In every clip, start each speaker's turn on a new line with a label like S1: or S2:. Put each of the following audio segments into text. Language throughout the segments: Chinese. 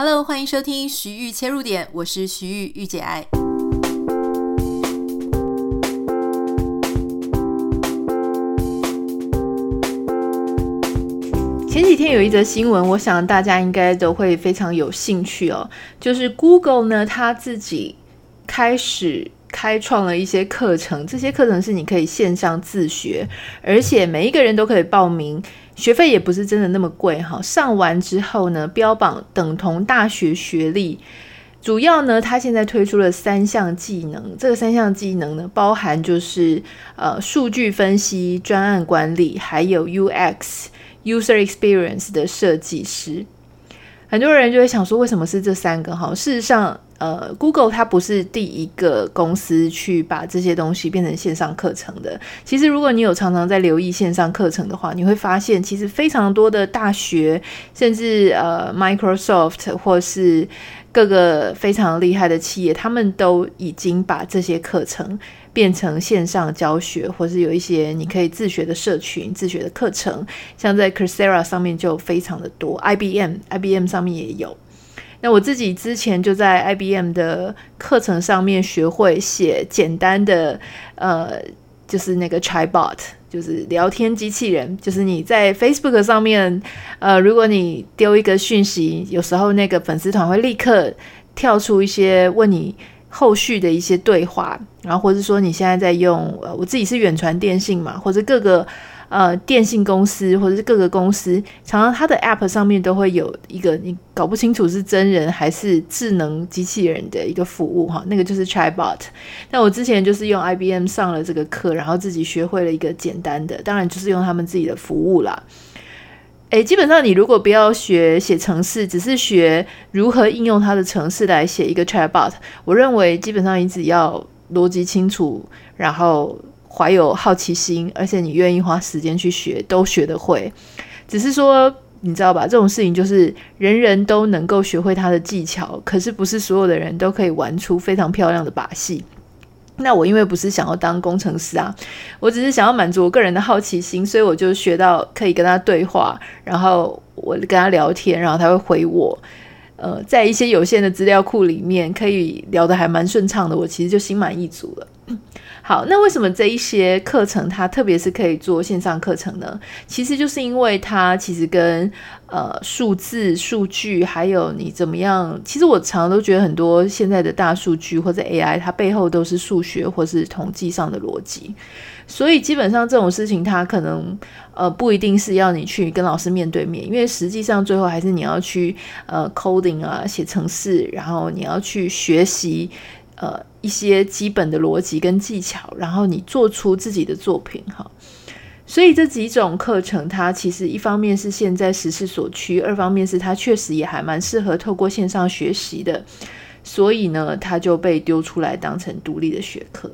S1: Hello，欢迎收听徐玉切入点，我是徐玉御姐爱。前几天有一则新闻，我想大家应该都会非常有兴趣哦，就是 Google 呢，他自己开始开创了一些课程，这些课程是你可以线上自学，而且每一个人都可以报名。学费也不是真的那么贵哈，上完之后呢，标榜等同大学学历。主要呢，他现在推出了三项技能，这个三项技能呢，包含就是呃数据分析、专案管理，还有 UX user experience 的设计师。很多人就会想说，为什么是这三个哈？事实上，呃，Google 它不是第一个公司去把这些东西变成线上课程的。其实，如果你有常常在留意线上课程的话，你会发现，其实非常多的大学，甚至呃 Microsoft 或是各个非常厉害的企业，他们都已经把这些课程。变成线上教学，或是有一些你可以自学的社群、自学的课程，像在 Coursera 上面就非常的多，IBM，IBM 上面也有。那我自己之前就在 IBM 的课程上面学会写简单的，呃，就是那个 Chatbot，就是聊天机器人，就是你在 Facebook 上面，呃，如果你丢一个讯息，有时候那个粉丝团会立刻跳出一些问你。后续的一些对话，然后或者说你现在在用，呃，我自己是远传电信嘛，或者各个呃电信公司，或者是各个公司，常常它的 App 上面都会有一个你搞不清楚是真人还是智能机器人的一个服务哈，那个就是 Chatbot。那我之前就是用 IBM 上了这个课，然后自己学会了一个简单的，当然就是用他们自己的服务啦。诶，基本上你如果不要学写程式，只是学如何应用它的程式来写一个 chatbot，我认为基本上你只要逻辑清楚，然后怀有好奇心，而且你愿意花时间去学，都学得会。只是说，你知道吧？这种事情就是人人都能够学会它的技巧，可是不是所有的人都可以玩出非常漂亮的把戏。那我因为不是想要当工程师啊，我只是想要满足我个人的好奇心，所以我就学到可以跟他对话，然后我跟他聊天，然后他会回我。呃，在一些有限的资料库里面，可以聊得还蛮顺畅的，我其实就心满意足了。好，那为什么这一些课程它特别是可以做线上课程呢？其实就是因为它其实跟呃数字、数据还有你怎么样，其实我常常都觉得很多现在的大数据或者 AI，它背后都是数学或是统计上的逻辑，所以基本上这种事情它可能呃不一定是要你去跟老师面对面，因为实际上最后还是你要去呃 coding 啊写程式，然后你要去学习。呃，一些基本的逻辑跟技巧，然后你做出自己的作品哈。所以这几种课程，它其实一方面是现在时势所趋，二方面是它确实也还蛮适合透过线上学习的，所以呢，它就被丢出来当成独立的学科。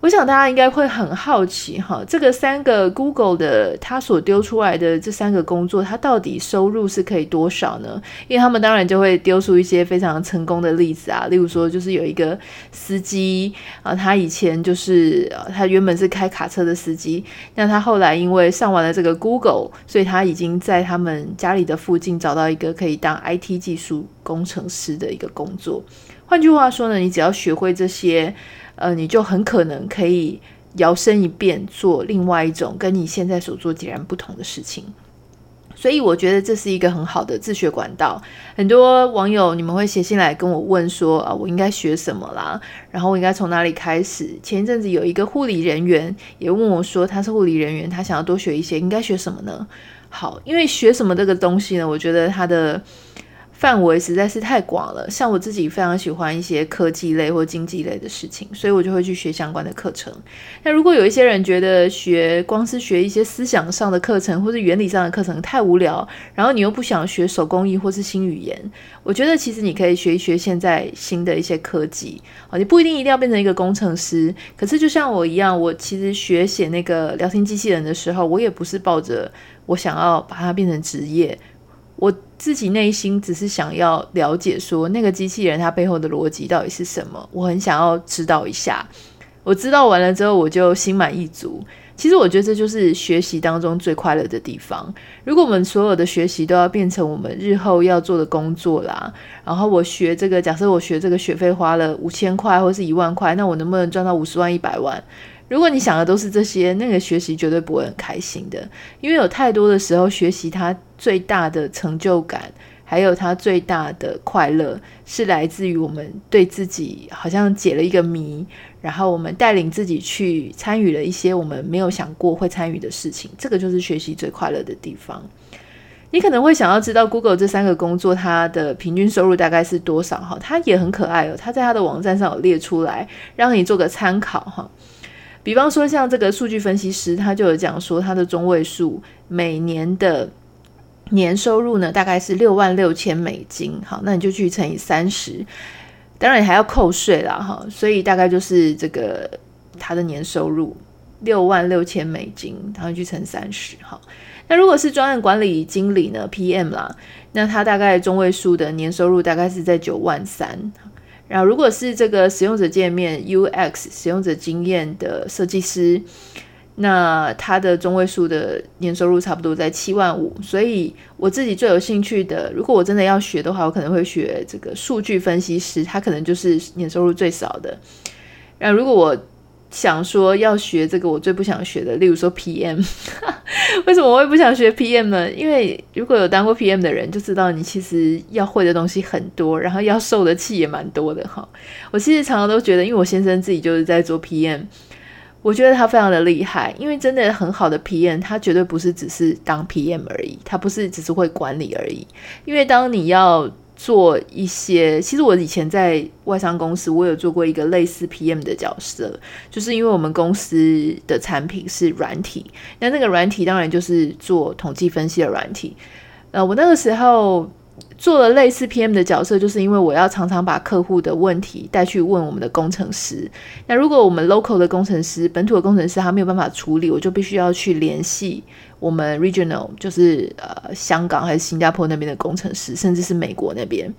S1: 我想大家应该会很好奇哈，这个三个 Google 的他所丢出来的这三个工作，它到底收入是可以多少呢？因为他们当然就会丢出一些非常成功的例子啊，例如说就是有一个司机啊，他以前就是他原本是开卡车的司机，那他后来因为上完了这个 Google，所以他已经在他们家里的附近找到一个可以当 IT 技术工程师的一个工作。换句话说呢，你只要学会这些。呃，你就很可能可以摇身一变做另外一种跟你现在所做截然不同的事情，所以我觉得这是一个很好的自学管道。很多网友你们会写信来跟我问说啊，我应该学什么啦？然后我应该从哪里开始？前一阵子有一个护理人员也问我说，他是护理人员，他想要多学一些，应该学什么呢？好，因为学什么这个东西呢，我觉得他的。范围实在是太广了，像我自己非常喜欢一些科技类或经济类的事情，所以我就会去学相关的课程。那如果有一些人觉得学光是学一些思想上的课程或是原理上的课程太无聊，然后你又不想学手工艺或是新语言，我觉得其实你可以学一学现在新的一些科技。啊，你不一定一定要变成一个工程师，可是就像我一样，我其实学写那个聊天机器人的时候，我也不是抱着我想要把它变成职业。我自己内心只是想要了解，说那个机器人它背后的逻辑到底是什么，我很想要知道一下。我知道完了之后，我就心满意足。其实我觉得这就是学习当中最快乐的地方。如果我们所有的学习都要变成我们日后要做的工作啦，然后我学这个，假设我学这个学费花了五千块或是一万块，那我能不能赚到五十万、一百万？如果你想的都是这些，那个学习绝对不会很开心的，因为有太多的时候，学习它最大的成就感。还有它最大的快乐是来自于我们对自己好像解了一个谜，然后我们带领自己去参与了一些我们没有想过会参与的事情，这个就是学习最快乐的地方。你可能会想要知道 Google 这三个工作它的平均收入大概是多少？哈，它也很可爱哦，它在它的网站上有列出来，让你做个参考哈。比方说像这个数据分析师，他就有讲说他的中位数每年的。年收入呢，大概是六万六千美金。好，那你就去乘以三十，当然你还要扣税啦，哈，所以大概就是这个他的年收入六万六千美金，然后去乘三十。好，那如果是专案管理经理呢，PM 啦，那他大概中位数的年收入大概是在九万三。然后如果是这个使用者界面 UX 使用者经验的设计师。那他的中位数的年收入差不多在七万五，所以我自己最有兴趣的，如果我真的要学的话，我可能会学这个数据分析师，他可能就是年收入最少的。然后如果我想说要学这个我最不想学的，例如说 PM，为什么我会不想学 PM 呢？因为如果有当过 PM 的人就知道，你其实要会的东西很多，然后要受的气也蛮多的哈。我其实常常都觉得，因为我先生自己就是在做 PM。我觉得他非常的厉害，因为真的很好的 PM，他绝对不是只是当 PM 而已，他不是只是会管理而已。因为当你要做一些，其实我以前在外商公司，我有做过一个类似 PM 的角色，就是因为我们公司的产品是软体，那那个软体当然就是做统计分析的软体。呃，我那个时候。做了类似 PM 的角色，就是因为我要常常把客户的问题带去问我们的工程师。那如果我们 local 的工程师、本土的工程师他没有办法处理，我就必须要去联系我们 regional，就是呃香港还是新加坡那边的工程师，甚至是美国那边。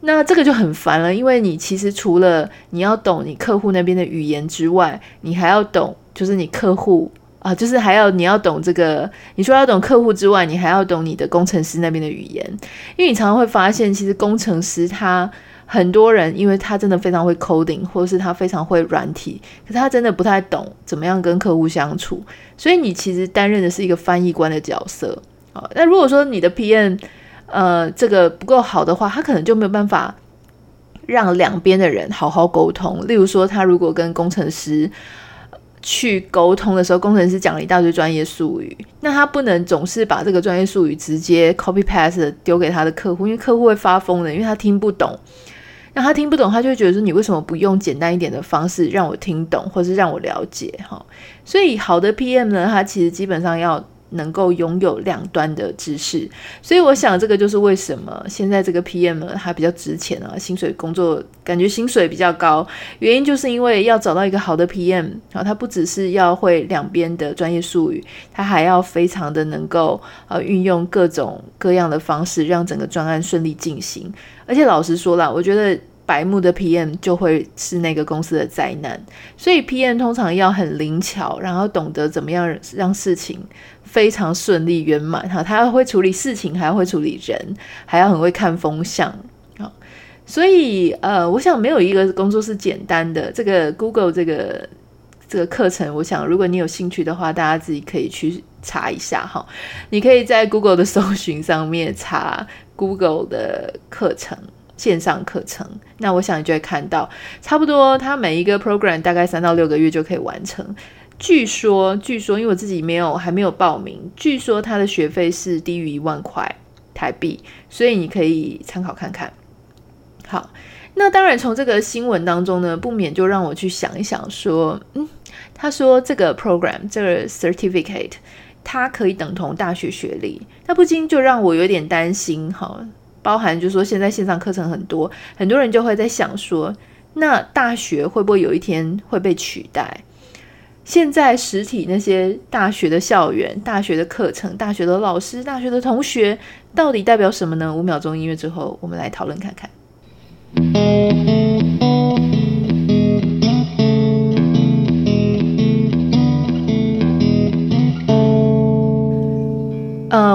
S1: 那这个就很烦了，因为你其实除了你要懂你客户那边的语言之外，你还要懂就是你客户。啊，就是还要你要懂这个，你说要懂客户之外，你还要懂你的工程师那边的语言，因为你常常会发现，其实工程师他很多人，因为他真的非常会 coding，或者是他非常会软体，可是他真的不太懂怎么样跟客户相处，所以你其实担任的是一个翻译官的角色。啊，那如果说你的 PM 呃这个不够好的话，他可能就没有办法让两边的人好好沟通。例如说，他如果跟工程师去沟通的时候，工程师讲了一大堆专业术语，那他不能总是把这个专业术语直接 copy p a s t 丢给他的客户，因为客户会发疯的，因为他听不懂。那他听不懂，他就会觉得说，你为什么不用简单一点的方式让我听懂，或是让我了解？哈，所以好的 PM 呢，他其实基本上要。能够拥有两端的知识，所以我想这个就是为什么现在这个 PM，它比较值钱啊，薪水工作感觉薪水比较高，原因就是因为要找到一个好的 PM，然后他不只是要会两边的专业术语，他还要非常的能够呃运用各种各样的方式，让整个专案顺利进行。而且老实说啦，我觉得。白目的 PM 就会是那个公司的灾难，所以 PM 通常要很灵巧，然后懂得怎么样让事情非常顺利圆满哈。他要会处理事情，还要会处理人，还要很会看风向啊。所以呃，我想没有一个工作是简单的。这个 Google 这个这个课程，我想如果你有兴趣的话，大家自己可以去查一下哈。你可以在 Google 的搜寻上面查 Google 的课程。线上课程，那我想你就会看到，差不多它每一个 program 大概三到六个月就可以完成。据说，据说，因为我自己没有还没有报名，据说它的学费是低于一万块台币，所以你可以参考看看。好，那当然从这个新闻当中呢，不免就让我去想一想，说，嗯，他说这个 program 这个 certificate 它可以等同大学学历，那不禁就让我有点担心，哈。包含就是说，现在线上课程很多，很多人就会在想说，那大学会不会有一天会被取代？现在实体那些大学的校园、大学的课程、大学的老师、大学的同学，到底代表什么呢？五秒钟音乐之后，我们来讨论看看。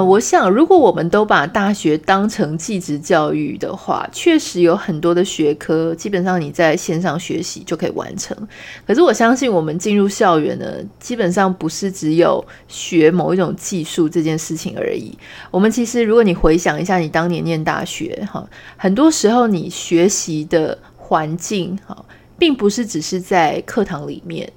S1: 我想，如果我们都把大学当成继职教育的话，确实有很多的学科，基本上你在线上学习就可以完成。可是我相信，我们进入校园呢，基本上不是只有学某一种技术这件事情而已。我们其实，如果你回想一下，你当年念大学，哈，很多时候你学习的环境，哈，并不是只是在课堂里面。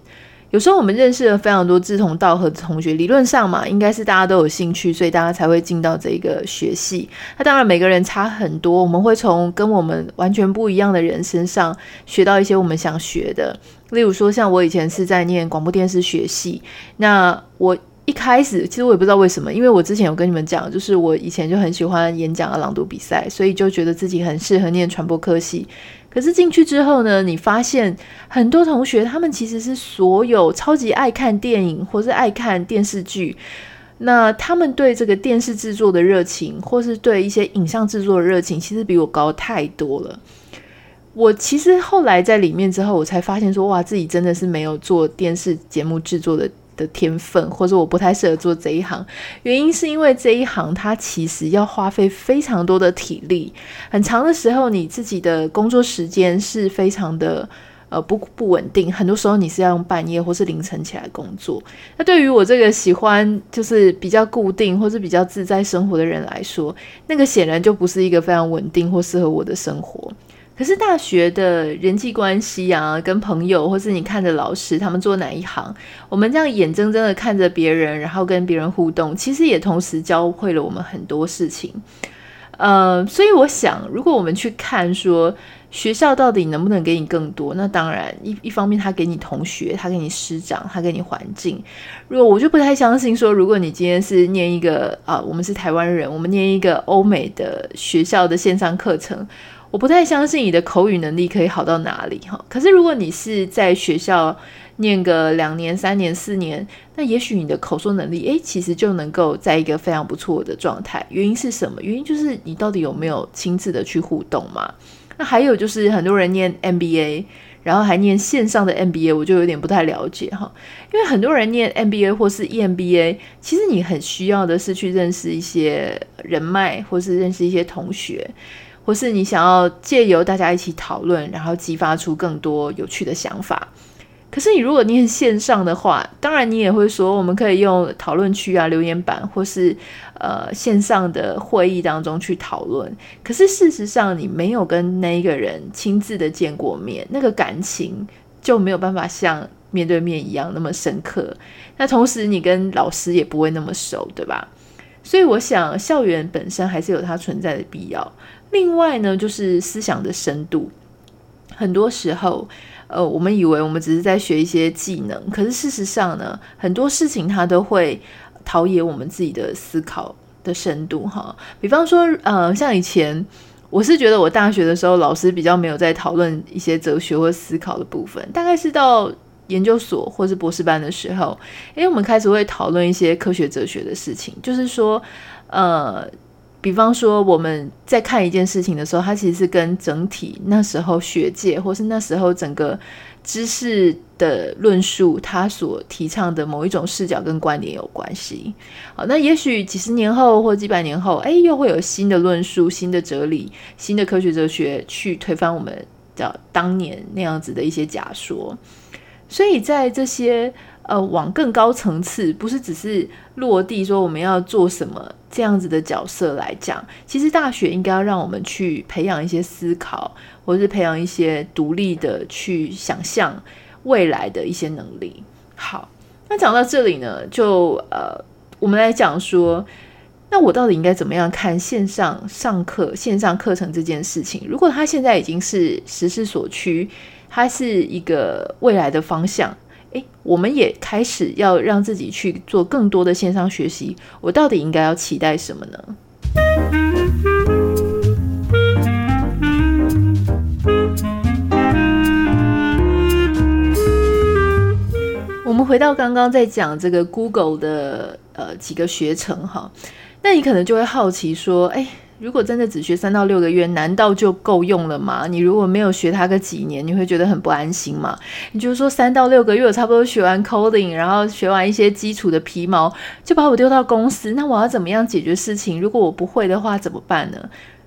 S1: 有时候我们认识了非常多志同道合的同学，理论上嘛，应该是大家都有兴趣，所以大家才会进到这一个学系。那当然每个人差很多，我们会从跟我们完全不一样的人身上学到一些我们想学的。例如说，像我以前是在念广播电视学系，那我一开始其实我也不知道为什么，因为我之前有跟你们讲，就是我以前就很喜欢演讲啊、朗读比赛，所以就觉得自己很适合念传播科系。可是进去之后呢，你发现很多同学他们其实是所有超级爱看电影或是爱看电视剧，那他们对这个电视制作的热情，或是对一些影像制作的热情，其实比我高太多了。我其实后来在里面之后，我才发现说，哇，自己真的是没有做电视节目制作的。的天分，或者我不太适合做这一行，原因是因为这一行它其实要花费非常多的体力，很长的时候你自己的工作时间是非常的呃不不稳定，很多时候你是要用半夜或是凌晨起来工作。那对于我这个喜欢就是比较固定或是比较自在生活的人来说，那个显然就不是一个非常稳定或适合我的生活。可是大学的人际关系啊，跟朋友，或是你看着老师他们做哪一行，我们这样眼睁睁的看着别人，然后跟别人互动，其实也同时教会了我们很多事情。呃，所以我想，如果我们去看说学校到底能不能给你更多，那当然一一方面他给你同学，他给你师长，他给你环境。如果我就不太相信说，如果你今天是念一个啊，我们是台湾人，我们念一个欧美的学校的线上课程。我不太相信你的口语能力可以好到哪里哈。可是如果你是在学校念个两年、三年、四年，那也许你的口说能力，诶，其实就能够在一个非常不错的状态。原因是什么？原因就是你到底有没有亲自的去互动嘛？那还有就是很多人念 MBA，然后还念线上的 MBA，我就有点不太了解哈。因为很多人念 MBA 或是 EMBA，其实你很需要的是去认识一些人脉，或是认识一些同学。或是你想要借由大家一起讨论，然后激发出更多有趣的想法。可是你如果你很线上的话，当然你也会说，我们可以用讨论区啊、留言板，或是呃线上的会议当中去讨论。可是事实上，你没有跟那一个人亲自的见过面，那个感情就没有办法像面对面一样那么深刻。那同时，你跟老师也不会那么熟，对吧？所以我想，校园本身还是有它存在的必要。另外呢，就是思想的深度。很多时候，呃，我们以为我们只是在学一些技能，可是事实上呢，很多事情它都会陶冶我们自己的思考的深度哈。比方说，呃，像以前，我是觉得我大学的时候，老师比较没有在讨论一些哲学或思考的部分。大概是到研究所或是博士班的时候，因为，我们开始会讨论一些科学哲学的事情，就是说，呃。比方说，我们在看一件事情的时候，它其实是跟整体那时候学界，或是那时候整个知识的论述，它所提倡的某一种视角跟观点有关系。好，那也许几十年后或几百年后，哎，又会有新的论述、新的哲理、新的科学哲学去推翻我们叫当年那样子的一些假说。所以在这些。呃，往更高层次，不是只是落地说我们要做什么这样子的角色来讲，其实大学应该要让我们去培养一些思考，或是培养一些独立的去想象未来的一些能力。好，那讲到这里呢，就呃，我们来讲说，那我到底应该怎么样看线上上课、线上课程这件事情？如果它现在已经是时势所趋，它是一个未来的方向。诶，我们也开始要让自己去做更多的线上学习。我到底应该要期待什么呢？我们回到刚刚在讲这个 Google 的呃几个学程哈，那你可能就会好奇说，诶，如果真的只学三到六个月，难道就够用了吗？你如果没有学它个几年，你会觉得很不安心吗？你就是说三到六个月，我差不多学完 coding，然后学完一些基础的皮毛，就把我丢到公司，那我要怎么样解决事情？如果我不会的话，怎么办呢？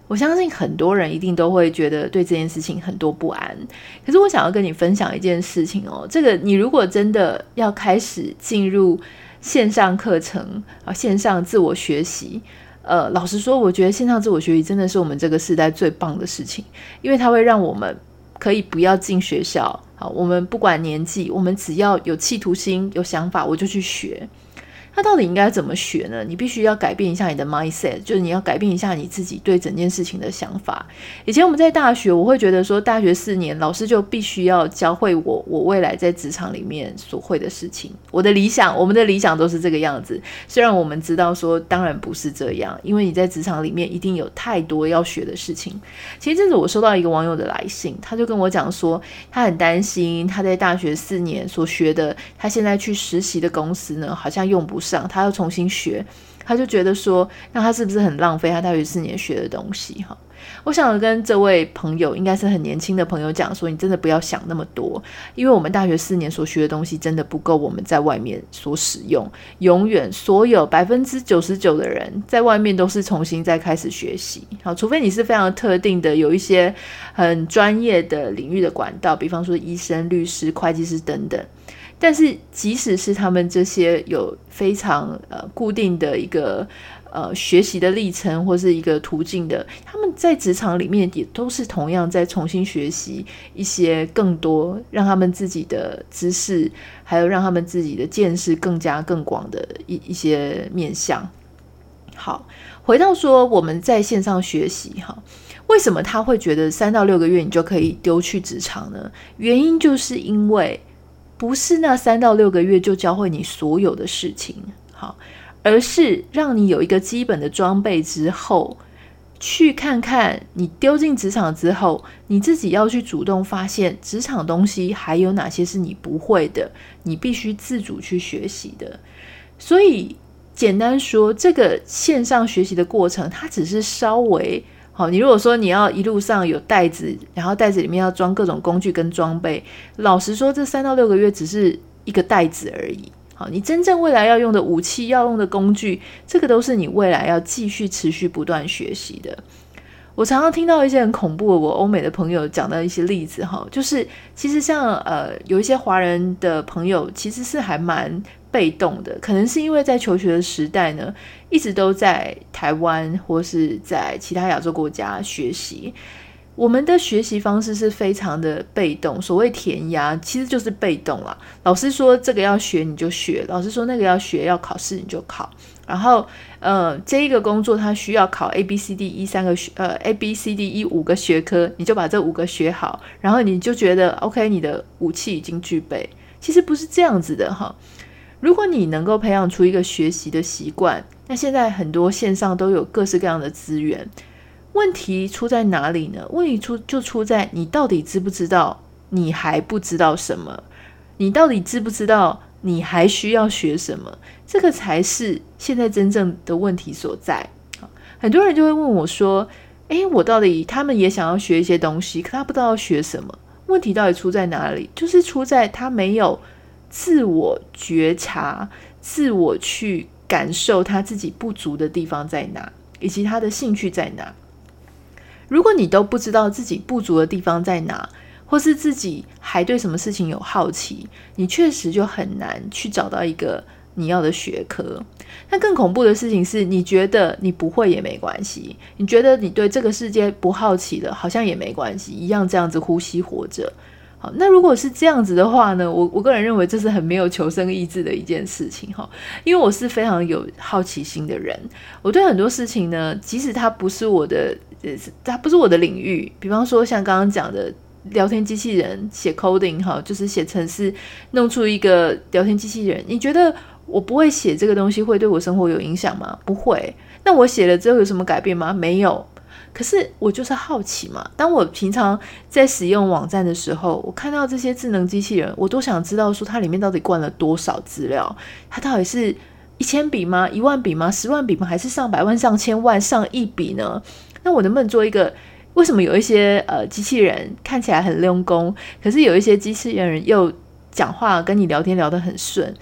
S1: 我相信很多人一定都会觉得对这件事情很多不安。可是我想要跟你分享一件事情哦，这个你如果真的要开始进入线上课程啊，线上自我学习，呃，老实说，我觉得线上自我学习真的是我们这个时代最棒的事情，因为它会让我们可以不要进学校，好，我们不管年纪，我们只要有企图心、有想法，我就去学。那到底应该怎么学呢？你必须要改变一下你的 mindset，就是你要改变一下你自己对整件事情的想法。以前我们在大学，我会觉得说，大学四年老师就必须要教会我我未来在职场里面所会的事情。我的理想，我们的理想都是这个样子。虽然我们知道说，当然不是这样，因为你在职场里面一定有太多要学的事情。前一阵子我收到一个网友的来信，他就跟我讲说，他很担心他在大学四年所学的，他现在去实习的公司呢，好像用不上。他要重新学，他就觉得说，那他是不是很浪费他大学四年学的东西？哈，我想跟这位朋友，应该是很年轻的朋友讲说，你真的不要想那么多，因为我们大学四年所学的东西真的不够我们在外面所使用。永远所有百分之九十九的人在外面都是重新再开始学习。好，除非你是非常特定的，有一些很专业的领域的管道，比方说医生、律师、会计师等等。但是，即使是他们这些有非常呃固定的一个呃学习的历程或是一个途径的，他们在职场里面也都是同样在重新学习一些更多，让他们自己的知识还有让他们自己的见识更加更广的一一些面向。好，回到说我们在线上学习哈，为什么他会觉得三到六个月你就可以丢去职场呢？原因就是因为。不是那三到六个月就教会你所有的事情，好，而是让你有一个基本的装备之后，去看看你丢进职场之后，你自己要去主动发现职场东西还有哪些是你不会的，你必须自主去学习的。所以简单说，这个线上学习的过程，它只是稍微。好，你如果说你要一路上有袋子，然后袋子里面要装各种工具跟装备，老实说，这三到六个月只是一个袋子而已。好，你真正未来要用的武器、要用的工具，这个都是你未来要继续持续不断学习的。我常常听到一些很恐怖的，我欧美的朋友讲的一些例子，哈，就是其实像呃有一些华人的朋友，其实是还蛮。被动的，可能是因为在求学的时代呢，一直都在台湾或是在其他亚洲国家学习。我们的学习方式是非常的被动，所谓填鸭其实就是被动啦。老师说这个要学你就学，老师说那个要学要考试你就考。然后，呃，这一个工作它需要考 A B C D E 三个学，呃 A B C D E 五个学科，你就把这五个学好，然后你就觉得 OK，你的武器已经具备。其实不是这样子的哈。如果你能够培养出一个学习的习惯，那现在很多线上都有各式各样的资源。问题出在哪里呢？问题出就出在你到底知不知道你还不知道什么？你到底知不知道你还需要学什么？这个才是现在真正的问题所在。很多人就会问我说：“诶，我到底他们也想要学一些东西，可他不知道要学什么？问题到底出在哪里？就是出在他没有。”自我觉察，自我去感受他自己不足的地方在哪，以及他的兴趣在哪。如果你都不知道自己不足的地方在哪，或是自己还对什么事情有好奇，你确实就很难去找到一个你要的学科。那更恐怖的事情是，你觉得你不会也没关系，你觉得你对这个世界不好奇了，好像也没关系，一样这样子呼吸活着。好，那如果是这样子的话呢？我我个人认为这是很没有求生意志的一件事情哈，因为我是非常有好奇心的人，我对很多事情呢，即使它不是我的，呃，它不是我的领域，比方说像刚刚讲的聊天机器人写 coding 哈，就是写程式弄出一个聊天机器人，你觉得我不会写这个东西会对我生活有影响吗？不会。那我写了之后有什么改变吗？没有。可是我就是好奇嘛。当我平常在使用网站的时候，我看到这些智能机器人，我都想知道说它里面到底灌了多少资料，它到底是一千笔吗？一万笔吗？十万笔吗？还是上百万、上千万、上亿笔呢？那我能不能做一个？为什么有一些呃机器人看起来很用功，可是有一些机器人又讲话跟你聊天聊得很顺？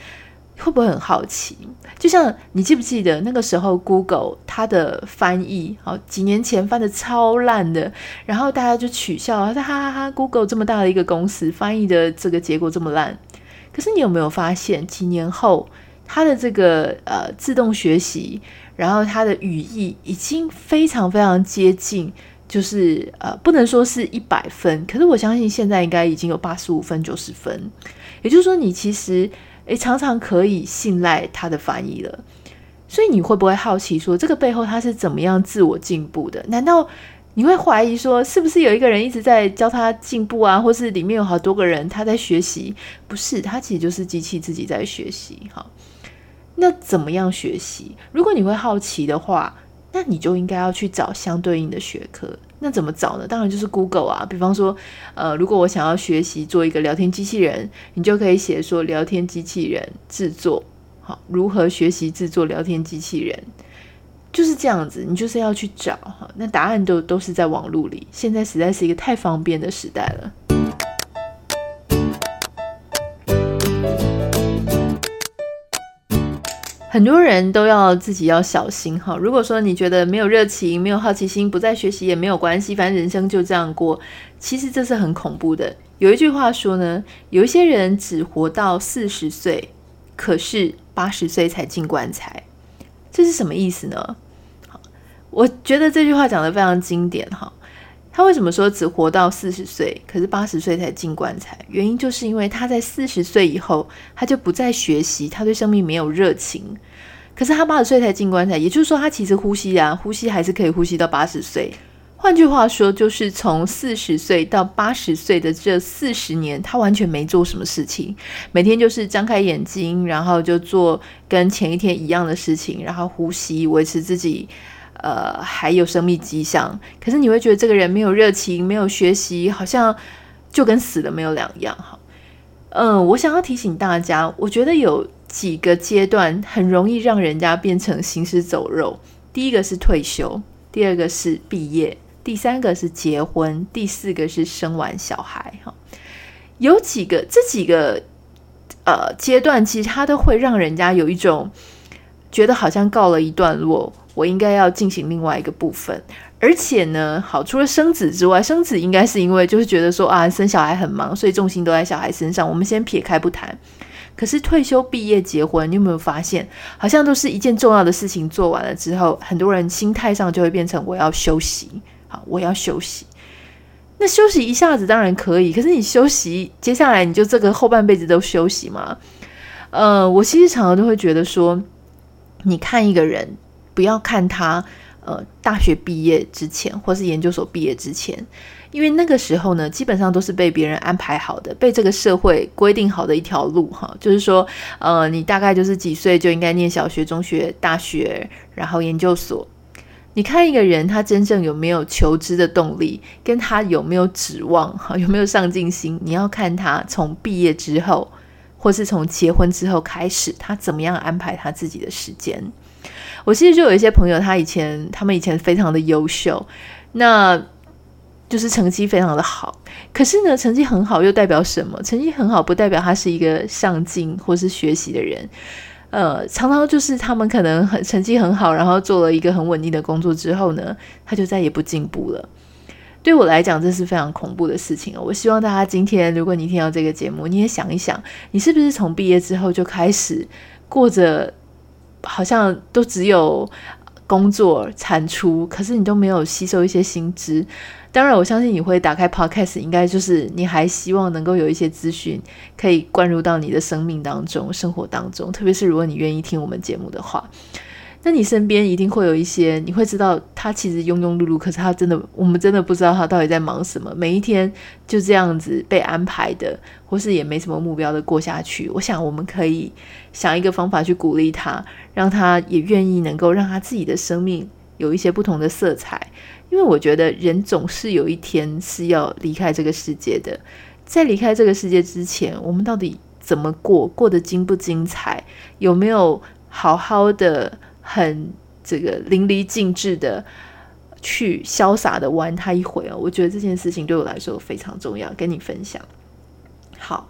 S1: 会不会很好奇？就像你记不记得那个时候，Google 它的翻译，好几年前翻得超烂的，然后大家就取笑，说哈哈哈，Google 这么大的一个公司，翻译的这个结果这么烂。可是你有没有发现，几年后它的这个呃自动学习，然后它的语义已经非常非常接近，就是呃不能说是一百分，可是我相信现在应该已经有八十五分、九十分。也就是说，你其实。诶，常常可以信赖他的翻译了，所以你会不会好奇说，这个背后他是怎么样自我进步的？难道你会怀疑说，是不是有一个人一直在教他进步啊？或是里面有好多个人他在学习？不是，他其实就是机器自己在学习。好，那怎么样学习？如果你会好奇的话，那你就应该要去找相对应的学科。那怎么找呢？当然就是 Google 啊。比方说，呃，如果我想要学习做一个聊天机器人，你就可以写说聊天机器人制作，好，如何学习制作聊天机器人，就是这样子。你就是要去找哈，那答案都都是在网络里。现在实在是一个太方便的时代了。很多人都要自己要小心哈。如果说你觉得没有热情、没有好奇心，不再学习也没有关系，反正人生就这样过。其实这是很恐怖的。有一句话说呢，有一些人只活到四十岁，可是八十岁才进棺材。这是什么意思呢？我觉得这句话讲得非常经典哈。他为什么说只活到四十岁，可是八十岁才进棺材？原因就是因为他在四十岁以后，他就不再学习，他对生命没有热情。可是他八十岁才进棺材，也就是说他其实呼吸啊，呼吸还是可以呼吸到八十岁。换句话说，就是从四十岁到八十岁的这四十年，他完全没做什么事情，每天就是张开眼睛，然后就做跟前一天一样的事情，然后呼吸，维持自己。呃，还有生命迹象，可是你会觉得这个人没有热情，没有学习，好像就跟死了没有两样。哈，嗯，我想要提醒大家，我觉得有几个阶段很容易让人家变成行尸走肉。第一个是退休，第二个是毕业，第三个是结婚，第四个是生完小孩。哈，有几个这几个呃阶段，其实它都会让人家有一种觉得好像告了一段落。我应该要进行另外一个部分，而且呢，好，除了生子之外，生子应该是因为就是觉得说啊，生小孩很忙，所以重心都在小孩身上。我们先撇开不谈。可是退休、毕业、结婚，你有没有发现，好像都是一件重要的事情做完了之后，很多人心态上就会变成我要休息，好，我要休息。那休息一下子当然可以，可是你休息，接下来你就这个后半辈子都休息吗？呃，我其实常常都会觉得说，你看一个人。不要看他，呃，大学毕业之前，或是研究所毕业之前，因为那个时候呢，基本上都是被别人安排好的，被这个社会规定好的一条路，哈，就是说，呃，你大概就是几岁就应该念小学、中学、大学，然后研究所。你看一个人，他真正有没有求知的动力，跟他有没有指望，哈，有没有上进心，你要看他从毕业之后，或是从结婚之后开始，他怎么样安排他自己的时间。我其实就有一些朋友，他以前他们以前非常的优秀，那就是成绩非常的好。可是呢，成绩很好又代表什么？成绩很好不代表他是一个上进或是学习的人。呃，常常就是他们可能很成绩很好，然后做了一个很稳定的工作之后呢，他就再也不进步了。对我来讲，这是非常恐怖的事情哦。我希望大家今天，如果你听到这个节目，你也想一想，你是不是从毕业之后就开始过着。好像都只有工作产出，可是你都没有吸收一些新知。当然，我相信你会打开 Podcast，应该就是你还希望能够有一些资讯可以灌入到你的生命当中、生活当中。特别是如果你愿意听我们节目的话。那你身边一定会有一些，你会知道他其实庸庸碌碌，可是他真的，我们真的不知道他到底在忙什么。每一天就这样子被安排的，或是也没什么目标的过下去。我想我们可以想一个方法去鼓励他，让他也愿意能够让他自己的生命有一些不同的色彩。因为我觉得人总是有一天是要离开这个世界的，在离开这个世界之前，我们到底怎么过，过得精不精彩，有没有？好好的、很这个淋漓尽致的去潇洒的玩它一回哦。我觉得这件事情对我来说非常重要，跟你分享。好，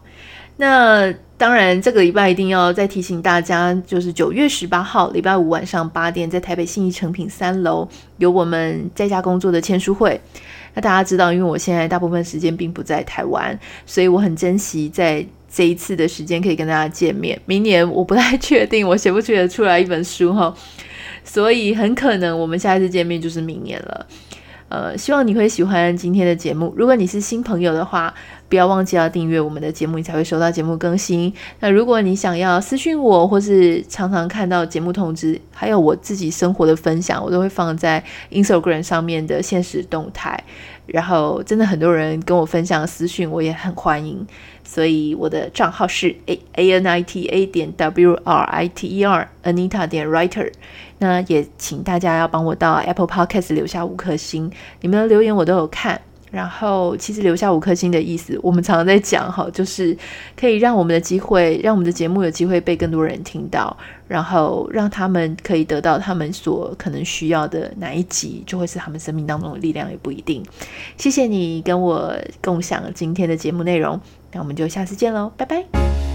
S1: 那当然这个礼拜一定要再提醒大家，就是九月十八号礼拜五晚上八点，在台北信义成品三楼有我们在家工作的签书会。那大家知道，因为我现在大部分时间并不在台湾，所以我很珍惜在这一次的时间可以跟大家见面。明年我不太 确定，我写不写得出来一本书哈，所以很可能我们下一次见面就是明年了。呃，希望你会喜欢今天的节目。如果你是新朋友的话，不要忘记要订阅我们的节目，你才会收到节目更新。那如果你想要私讯我，或是常常看到节目通知，还有我自己生活的分享，我都会放在 Instagram 上面的现实动态。然后真的很多人跟我分享私讯，我也很欢迎。所以我的账号是 A A N I T A 点 W R I T E R Anita 点 Writer。那也请大家要帮我到 Apple Podcast 留下五颗星，你们的留言我都有看。然后，其实留下五颗星的意思，我们常常在讲哈，就是可以让我们的机会，让我们的节目有机会被更多人听到，然后让他们可以得到他们所可能需要的哪一集，就会是他们生命当中的力量，也不一定。谢谢你跟我共享今天的节目内容，那我们就下次见喽，拜拜。